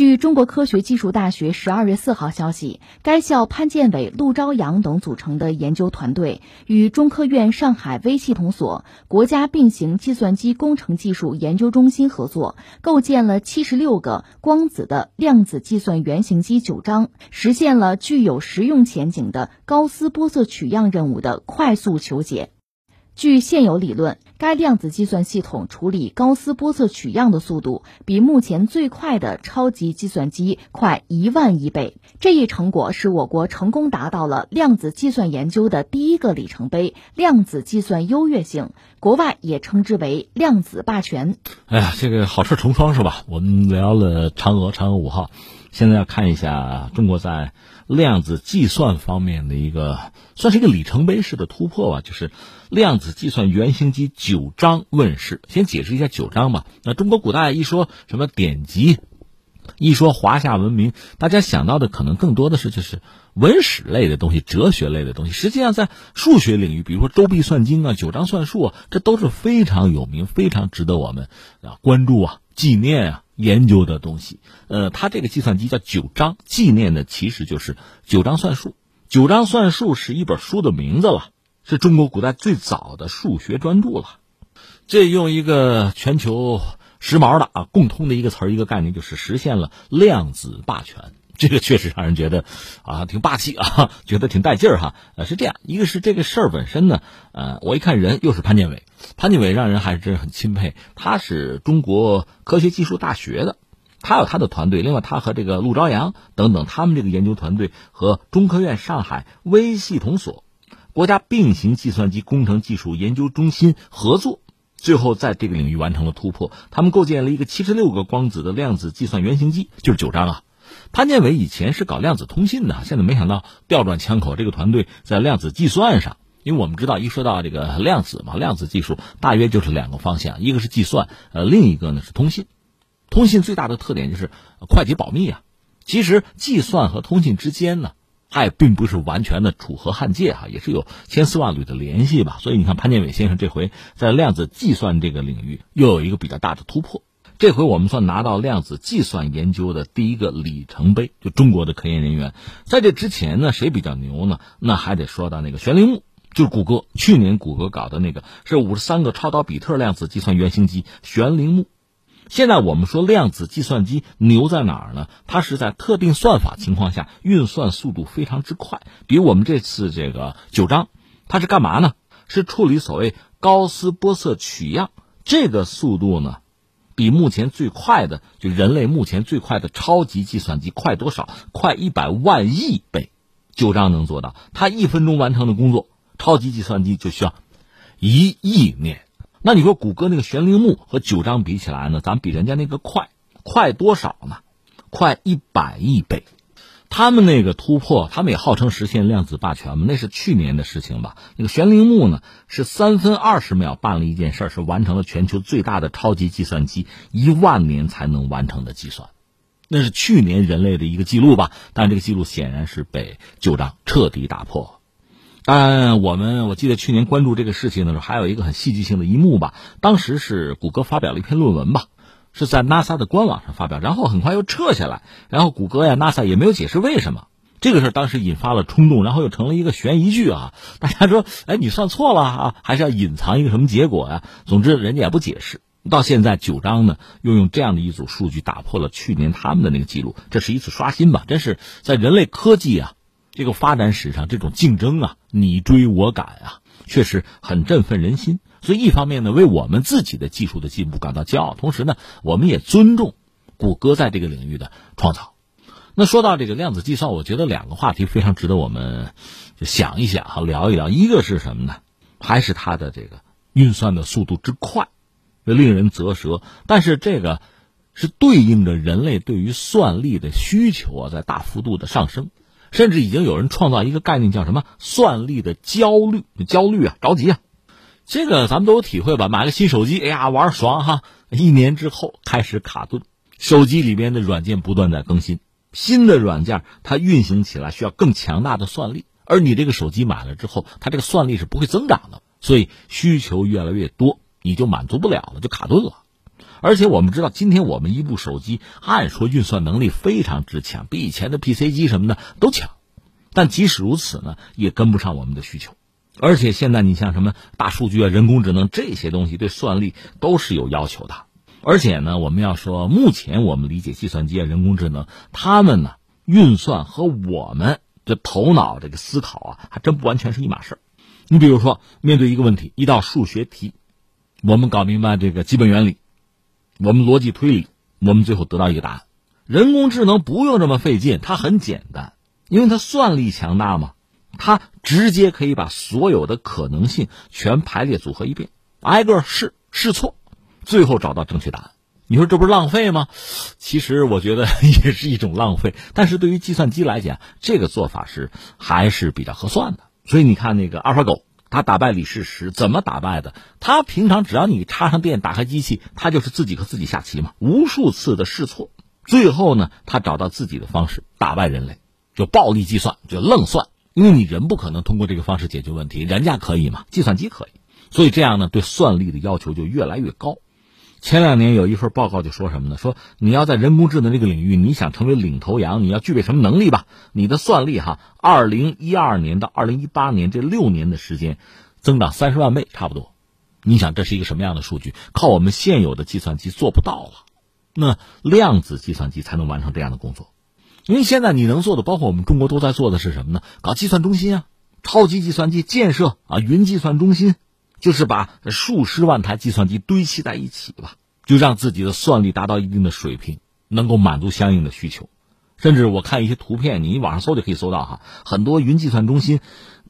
据中国科学技术大学十二月四号消息，该校潘建伟、陆朝阳等组成的研究团队与中科院上海微系统所、国家并行计算机工程技术研究中心合作，构建了七十六个光子的量子计算原型机九章，实现了具有实用前景的高斯玻色取样任务的快速求解。据现有理论，该量子计算系统处理高斯波色取样的速度比目前最快的超级计算机快一万亿倍。这一成果使我国成功达到了量子计算研究的第一个里程碑——量子计算优越性。国外也称之为量子霸权。哎呀，这个好事成双是吧？我们聊了嫦娥，嫦娥五号，现在要看一下中国在。量子计算方面的一个算是一个里程碑式的突破吧，就是量子计算原型机九章问世。先解释一下九章吧。那中国古代一说什么典籍，一说华夏文明，大家想到的可能更多的是就是文史类的东西、哲学类的东西。实际上，在数学领域，比如说《周必算经》啊、九章算术啊，这都是非常有名、非常值得我们啊关注啊、纪念啊。研究的东西，呃，他这个计算机叫九章，纪念的其实就是九章算术。九章算术是一本书的名字了，是中国古代最早的数学专著了。这用一个全球时髦的啊共通的一个词儿一个概念，就是实现了量子霸权。这个确实让人觉得啊挺霸气啊，觉得挺带劲儿哈。呃，是这样，一个是这个事儿本身呢，呃，我一看人又是潘建伟，潘建伟让人还是真很钦佩。他是中国科学技术大学的，他有他的团队，另外他和这个陆朝阳等等，他们这个研究团队和中科院上海微系统所、国家并行计算机工程技术研究中心合作，最后在这个领域完成了突破。他们构建了一个七十六个光子的量子计算原型机，就是九章啊。潘建伟以前是搞量子通信的，现在没想到调转枪口，这个团队在量子计算上。因为我们知道，一说到这个量子嘛，量子技术大约就是两个方向，一个是计算，呃，另一个呢是通信。通信最大的特点就是快捷保密啊。其实计算和通信之间呢，它也并不是完全的楚河汉界哈，也是有千丝万缕的联系吧。所以你看，潘建伟先生这回在量子计算这个领域又有一个比较大的突破。这回我们算拿到量子计算研究的第一个里程碑，就中国的科研人员。在这之前呢，谁比较牛呢？那还得说到那个玄铃木，就是谷歌去年谷歌搞的那个是五十三个超导比特量子计算原型机玄铃木。现在我们说量子计算机牛在哪儿呢？它是在特定算法情况下运算速度非常之快，比我们这次这个九章，它是干嘛呢？是处理所谓高斯波色取样，这个速度呢？比目前最快的，就人类目前最快的超级计算机快多少？快一百万亿倍，九章能做到。他一分钟完成的工作，超级计算机就需要一亿年。那你说谷歌那个玄铃木和九章比起来呢？咱比人家那个快，快多少呢？快一百亿倍。他们那个突破，他们也号称实现量子霸权嘛？那是去年的事情吧？那个玄灵木呢，是三分二十秒办了一件事，是完成了全球最大的超级计算机一万年才能完成的计算，那是去年人类的一个记录吧？但这个记录显然是被旧账彻底打破。但我们我记得去年关注这个事情的时候，还有一个很戏剧性的一幕吧？当时是谷歌发表了一篇论文吧？是在 NASA 的官网上发表，然后很快又撤下来，然后谷歌呀、NASA 也没有解释为什么。这个事当时引发了冲动，然后又成了一个悬疑剧啊！大家说，哎，你算错了啊，还是要隐藏一个什么结果呀？总之，人家也不解释。到现在，九章呢又用这样的一组数据打破了去年他们的那个记录，这是一次刷新吧？真是在人类科技啊这个发展史上，这种竞争啊，你追我赶啊，确实很振奋人心。所以，一方面呢，为我们自己的技术的进步感到骄傲；同时呢，我们也尊重谷歌在这个领域的创造。那说到这个量子计算，我觉得两个话题非常值得我们想一想哈，聊一聊。一个是什么呢？还是它的这个运算的速度之快，令人啧舌。但是这个是对应着人类对于算力的需求啊，在大幅度的上升，甚至已经有人创造一个概念，叫什么“算力的焦虑”？焦虑啊，着急啊。这个咱们都有体会吧？买了新手机，哎呀，玩爽哈！一年之后开始卡顿，手机里边的软件不断在更新，新的软件它运行起来需要更强大的算力，而你这个手机买了之后，它这个算力是不会增长的，所以需求越来越多，你就满足不了了，就卡顿了。而且我们知道，今天我们一部手机按说运算能力非常之强，比以前的 PC 机什么的都强，但即使如此呢，也跟不上我们的需求。而且现在你像什么大数据啊、人工智能这些东西，对算力都是有要求的。而且呢，我们要说，目前我们理解计算机啊、人工智能，他们呢运算和我们的头脑这个思考啊，还真不完全是一码事。你比如说，面对一个问题，一道数学题，我们搞明白这个基本原理。我们逻辑推理，我们最后得到一个答案。人工智能不用这么费劲，它很简单，因为它算力强大嘛，它直接可以把所有的可能性全排列组合一遍，挨个试试错，最后找到正确答案。你说这不是浪费吗？其实我觉得也是一种浪费。但是对于计算机来讲，这个做法是还是比较合算的。所以你看那个阿尔法狗。他打败李世石怎么打败的？他平常只要你插上电，打开机器，他就是自己和自己下棋嘛。无数次的试错，最后呢，他找到自己的方式打败人类，就暴力计算，就愣算。因为你人不可能通过这个方式解决问题，人家可以嘛？计算机可以，所以这样呢，对算力的要求就越来越高。前两年有一份报告就说什么呢？说你要在人工智能这个领域，你想成为领头羊，你要具备什么能力吧？你的算力哈，二零一二年到二零一八年这六年的时间，增长三十万倍，差不多。你想这是一个什么样的数据？靠我们现有的计算机做不到了，那量子计算机才能完成这样的工作。因为现在你能做的，包括我们中国都在做的是什么呢？搞计算中心啊，超级计算机建设啊，云计算中心。就是把数十万台计算机堆砌在一起吧，就让自己的算力达到一定的水平，能够满足相应的需求。甚至我看一些图片，你网上搜就可以搜到哈，很多云计算中心，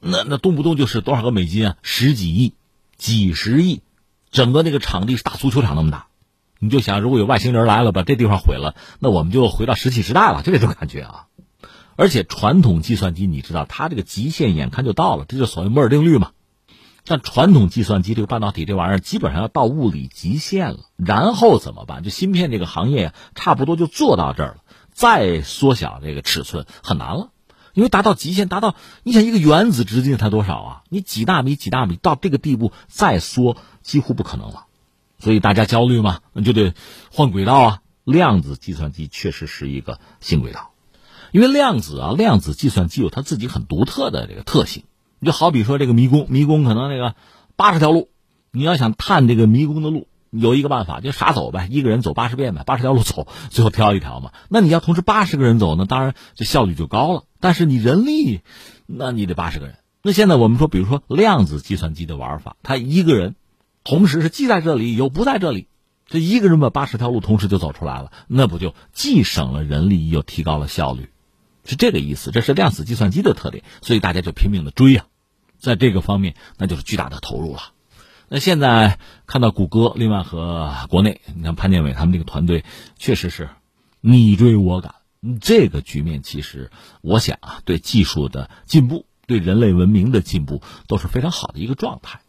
那那动不动就是多少个美金啊，十几亿、几十亿，整个那个场地是大足球场那么大。你就想，如果有外星人来了，把这地方毁了，那我们就回到石器时代了，就这种感觉啊。而且传统计算机，你知道，它这个极限眼看就到了，这就所谓摩尔定律嘛。但传统计算机这个半导体这玩意儿基本上要到物理极限了，然后怎么办？就芯片这个行业呀，差不多就做到这儿了，再缩小这个尺寸很难了，因为达到极限，达到你想一个原子直径才多少啊？你几纳米几纳米到这个地步再缩几乎不可能了，所以大家焦虑嘛，那就得换轨道啊。量子计算机确实是一个新轨道，因为量子啊，量子计算机有它自己很独特的这个特性。你就好比说这个迷宫，迷宫可能那个八十条路，你要想探这个迷宫的路，有一个办法，就傻走呗，一个人走八十遍呗，八十条路走，最后挑一条嘛。那你要同时八十个人走呢，当然这效率就高了。但是你人力，那你得八十个人。那现在我们说，比如说量子计算机的玩法，他一个人同时是既在这里又不在这里，这一个人把八十条路同时就走出来了，那不就既省了人力又提高了效率？是这个意思，这是量子计算机的特点，所以大家就拼命的追呀。在这个方面，那就是巨大的投入了。那现在看到谷歌，另外和国内，你看潘建伟他们这个团队，确实是你追我赶。这个局面其实，我想啊，对技术的进步，对人类文明的进步，都是非常好的一个状态。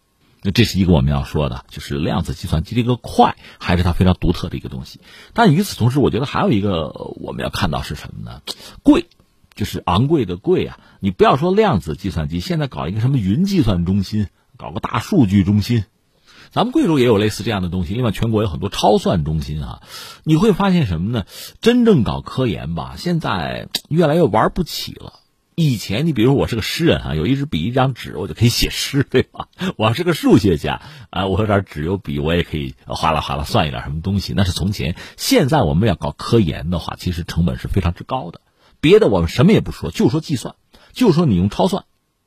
那这是一个我们要说的，就是量子计算机这个快，还是它非常独特的一个东西。但与此同时，我觉得还有一个我们要看到是什么呢？贵。就是昂贵的贵啊！你不要说量子计算机，现在搞一个什么云计算中心，搞个大数据中心，咱们贵州也有类似这样的东西。另外，全国有很多超算中心啊。你会发现什么呢？真正搞科研吧，现在越来越玩不起了。以前，你比如我是个诗人啊，有一支笔一张纸，我就可以写诗，对吧？我要是个数学家啊，我有点纸有笔，我也可以哗啦哗啦算一点什么东西。那是从前，现在我们要搞科研的话，其实成本是非常之高的。别的我们什么也不说，就说计算，就说你用超算，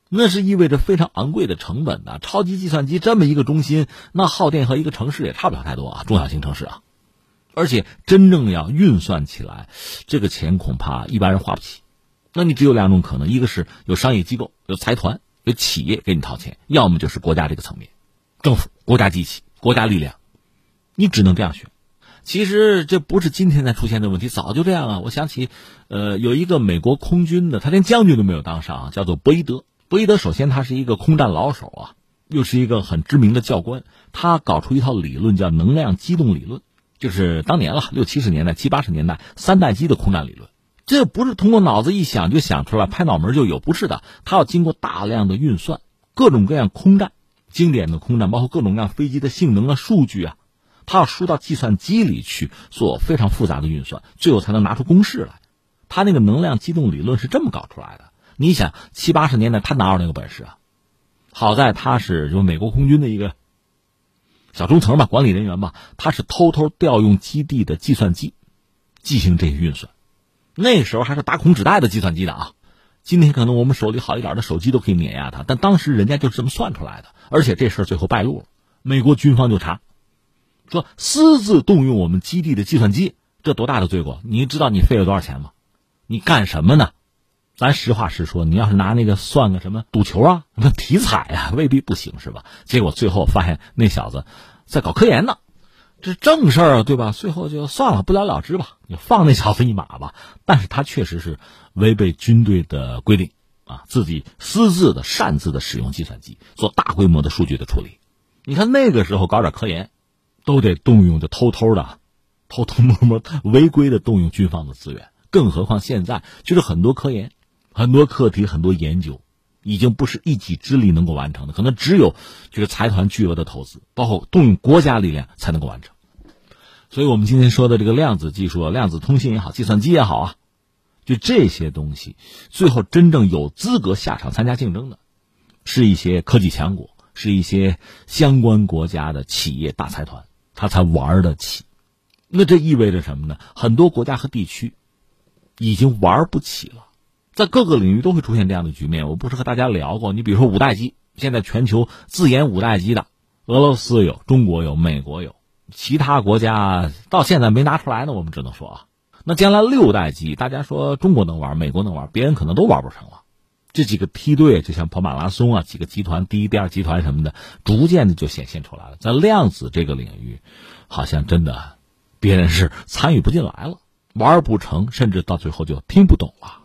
那是意味着非常昂贵的成本的。超级计算机这么一个中心，那耗电和一个城市也差不了太多啊，中小型城市啊。而且真正要运算起来，这个钱恐怕一般人花不起。那你只有两种可能：一个是有商业机构、有财团、有企业给你掏钱；要么就是国家这个层面，政府、国家机器、国家力量，你只能这样选。其实这不是今天才出现的问题，早就这样啊！我想起，呃，有一个美国空军的，他连将军都没有当上，叫做博伊德。博伊德首先他是一个空战老手啊，又是一个很知名的教官。他搞出一套理论叫能量机动理论，就是当年了六七十年代、七八十年代三代机的空战理论。这不是通过脑子一想就想出来，拍脑门就有，不是的，他要经过大量的运算，各种各样空战，经典的空战，包括各种各样飞机的性能啊、数据啊。它要输到计算机里去做非常复杂的运算，最后才能拿出公式来。他那个能量机动理论是这么搞出来的。你想七八十年代他哪有那个本事啊？好在他是就美国空军的一个小中层吧，管理人员吧，他是偷偷调用基地的计算机进行这些运算。那时候还是打孔纸带的计算机的啊。今天可能我们手里好一点的手机都可以碾压他，但当时人家就是这么算出来的。而且这事儿最后败露了，美国军方就查，说私自动用我们基地的计算机，这多大的罪过？你知道你费了多少钱吗？你干什么呢？咱实话实说，你要是拿那个算个什么赌球啊、什么体彩啊，未必不行，是吧？结果最后发现那小子在搞科研呢，这正事儿啊，对吧？最后就算了，不了了之吧，你放那小子一马吧。但是他确实是违背军队的规定啊，自己私自的、擅自的使用计算机做大规模的数据的处理。你看那个时候搞点科研，都得动用，就偷偷的、偷偷摸摸、违规的动用军方的资源，更何况现在就是很多科研。很多课题、很多研究，已经不是一己之力能够完成的，可能只有就是财团巨额的投资，包括动用国家力量才能够完成。所以，我们今天说的这个量子技术、量子通信也好，计算机也好啊，就这些东西，最后真正有资格下场参加竞争的，是一些科技强国，是一些相关国家的企业大财团，他才玩得起。那这意味着什么呢？很多国家和地区已经玩不起了。在各个领域都会出现这样的局面。我不是和大家聊过，你比如说五代机，现在全球自研五代机的，俄罗斯有，中国有，美国有，其他国家到现在没拿出来呢。我们只能说啊，那将来六代机，大家说中国能玩，美国能玩，别人可能都玩不成了。这几个梯队就像跑马拉松啊，几个集团，第一、第二集团什么的，逐渐的就显现出来了。在量子这个领域，好像真的别人是参与不进来了，玩不成，甚至到最后就听不懂了。